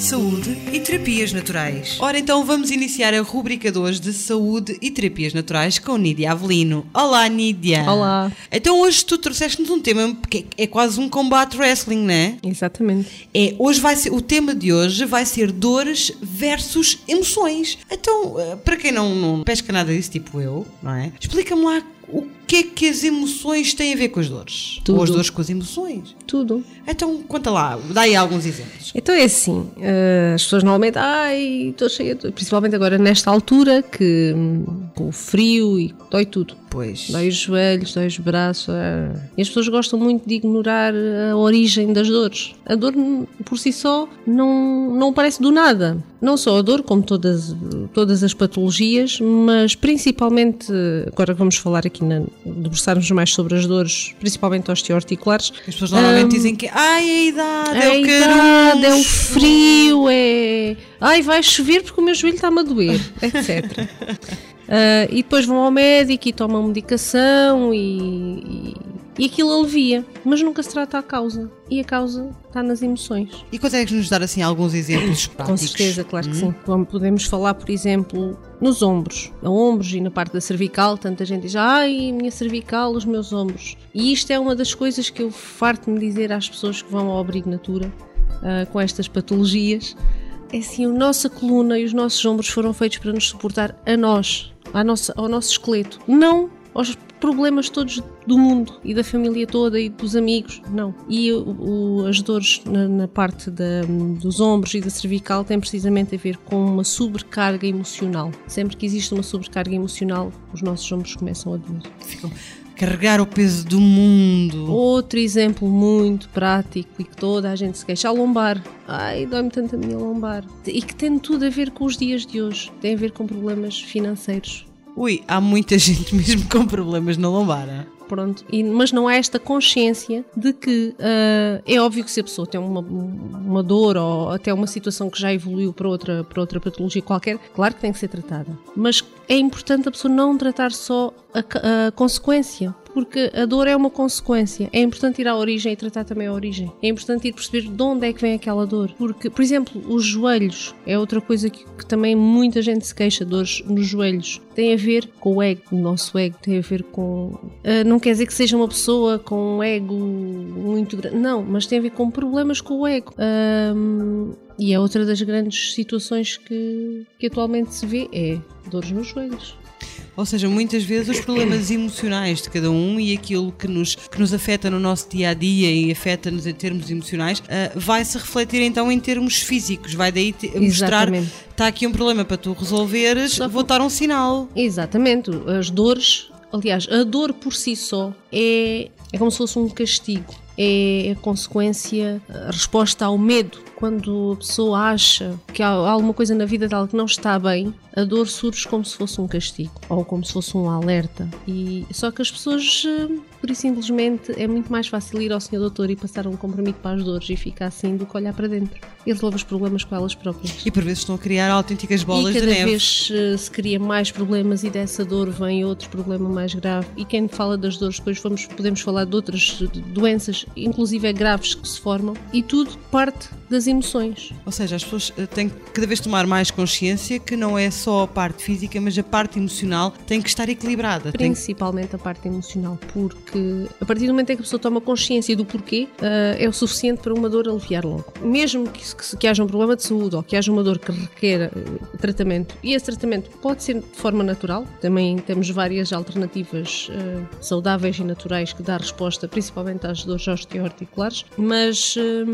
Saúde e terapias naturais. Ora, então vamos iniciar a rubrica de hoje de saúde e terapias naturais com Nídia Avelino. Olá, Nídia. Olá. Então hoje tu trouxeste-nos um tema que é quase um combate wrestling, não é? Exatamente. É, hoje vai ser, o tema de hoje vai ser dores versus emoções. Então, eh, para quem não, não pesca nada disso, tipo eu, não é? Explica-me lá o que é que as emoções têm a ver com as dores? Tudo. Ou as dores com as emoções? Tudo. Então, conta lá, dá aí alguns exemplos. Então é assim, eh, as pessoas normalmente, ai, estou cheia, de-" principalmente agora nesta altura, que hum, com o frio e dói tudo. Pois. Dói os joelhos, dói os braços. ah. E as pessoas gostam muito de ignorar a origem das dores. A dor n- por si só não, não parece do nada. Não só a dor, como todas, todas as patologias, mas principalmente, agora vamos falar aqui, na, debruçarmos mais sobre as dores, principalmente osteoarticulares. As pessoas normalmente dizem que ai, a idade, é, É a o idade, é o frio, é. Ai, vai chover porque o meu joelho está-me a doer, etc. Ah, e depois vão ao médico e tomam medicação e, e, e aquilo alivia, mas nunca se trata a causa. E a causa está nas emoções. E consegues nos dar assim alguns exemplos Com práticos? certeza, claro que sim. Como podemos falar, por exemplo, nos ombros. A ombros e na parte da cervical, tanta gente diz, ai, a minha cervical, os meus ombros. E isto é uma das coisas que eu farto-me dizer às pessoas que vão ao abrigo natura ah, com estas patologias. É assim, a nossa coluna e os nossos ombros foram feitos para nos suportar a nós, à nossa, ao nosso esqueleto, não aos problemas todos do mundo e da família toda e dos amigos, não. E o- o- as dores na, na parte da- dos ombros e da cervical têm precisamente a ver com uma sobrecarga emocional. Sempre que existe uma sobrecarga emocional, os nossos ombros começam a doer. Ficam carregar o peso do mundo. Outro exemplo muito prático e que toda a gente se queixa, a lombar. Ai, dói-me tanto a minha lombar. E que tem tudo a ver com os dias de hoje. Tem a ver com problemas financeiros. Ui, há muita gente mesmo com problemas na lombar. ah? Pronto. E- mas não há esta consciência de que ah, é óbvio que se a pessoa tem uma, uma dor ou até uma situação que já evoluiu para outra, para outra patologia qualquer, claro que tem que ser tratada. Mas é importante a pessoa não tratar só a, a consequência. Porque a dor é uma consequência. É importante ir à origem e tratar também a origem. É importante ir perceber de onde é que vem aquela dor. Porque, por exemplo, os joelhos é outra coisa que, que também muita gente se queixa, dores nos joelhos. Tem a ver com o ego, o nosso ego. Tem a ver com. ah, não quer dizer que seja uma pessoa com um ego muito grande. Não, mas tem a ver com problemas com o ego. Ahm, e é outra das grandes situações que, que atualmente se vê: é dores nos joelhos. Ou seja, muitas vezes os problemas emocionais de cada um e aquilo que nos, que nos afeta no nosso dia a dia e afeta-nos em termos emocionais ah, vai se refletir então em termos físicos. Vai daí te- mostrar está aqui um problema para tu resolveres, Só vou dar um sinal. Exatamente, as dores, aliás, a dor por si só é, é como se fosse um castigo, é a consequência, a resposta ao medo. Quando a pessoa acha que há alguma coisa na vida dela que não está bem, a dor surge como se fosse um castigo ou como se fosse um alerta. E só que as pessoas, eh, por e simplesmente, é muito mais fácil ir ao senhor doutor e passar um comprimido para as dores e ficar assim do que olhar para dentro. E resolve os problemas com elas próprias. E por vezes estão a criar autênticas bolas e de cada neve. vez eh, se cria mais problemas e dessa dor vem outro problema mais grave. E quem fala das dores, depois vamos, podemos falar de outras doenças, inclusive é graves, que se formam. E tudo parte das emoções. Ou seja, as pessoas eh, têm que cada vez tomar mais consciência que não é só a parte física, mas a parte emocional tem que estar equilibrada. Principalmente a parte emocional, porque a partir do momento em que a pessoa toma consciência do porquê, eh, é o suficiente para uma dor aliviar logo. Mesmo que, que, que haja um problema de saúde ou que haja uma dor que requer eh, tratamento, e esse tratamento pode ser de forma natural, também temos várias alternativas eh, saudáveis e naturais que dá resposta principalmente às dores osteoarticulares, mas eh,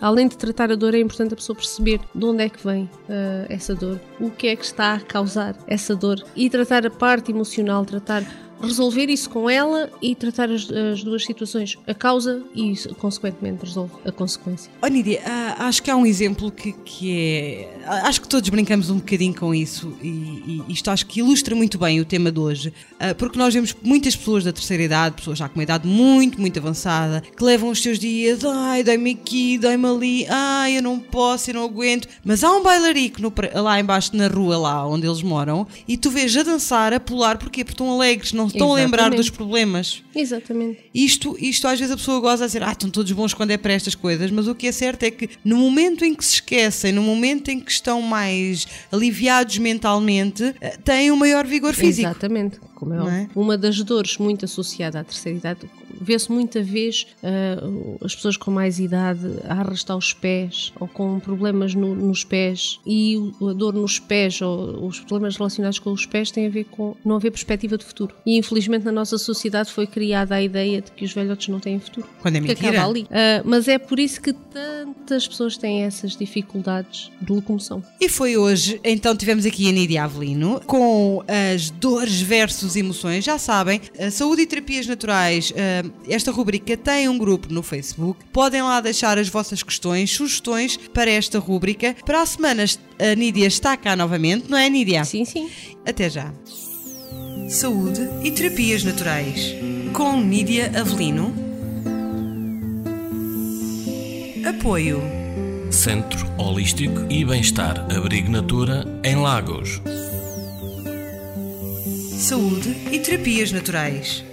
além de tratar a dor, é importante a pessoa perceber de onde é que vem eh, essa dor, o que é que está a causar essa dor? E tratar a parte emocional, tratar resolver isso com ela e tratar as, as duas situações, a causa e, consequentemente, resolve a consequência. Oh, Nídia, ah, acho que há um exemplo que, que é. ah, Acho que todos brincamos um bocadinho com isso e, e isto acho que ilustra muito bem o tema de hoje, ah, porque nós vemos muitas pessoas da terceira idade, pessoas já com uma idade muito, muito avançada, que levam os seus dias, ai, dai-me aqui, dai-me ali, ai, eu não posso, eu não aguento. Mas há um bailarico no lá embaixo na rua, lá onde eles moram, e tu vês a dançar, a pular, porquê? Porque estão alegres, não estão a lembrar Exatamente. dos problemas. Exatamente. Isto, isto às vezes a pessoa goza a dizer, ah, estão todos bons quando é para estas coisas, mas o que é certo é que no momento em que se esquecem, no momento em que estão mais aliviados mentalmente, eh, têm um maior vigor físico. Exatamente. Como é é? Uma das dores muito associada à terceira idade, vê-se muita vez ah, as pessoas com mais idade a arrastar os pés ou com problemas no- nos pés e a dor nos pés ou os problemas relacionados com os pés têm a ver com não haver perspectiva de futuro. E infelizmente na nossa sociedade foi criada a ideia de que os velhotes não têm futuro. Quando é que mentira. acaba ali. Ah, mas é por isso que tantas pessoas têm essas dificuldades de locomoção. E foi hoje, então tivemos aqui a Nídia Avelino com as dores versus emoções. Já sabem, a Saúde e Terapias Naturais, eh, esta rubrica tem um grupo no Facebook. Podem lá deixar as vossas questões, sugestões para esta rubrica. Para a semana a Nídia está cá novamente, não é Nídia? Sim, sim. Até já. Saúde e Terapias Naturais com Nídia Avelino. Apoio. Centro Holístico e Bem-Estar Abrigo Natura em Lagos. Saúde e Terapias Naturais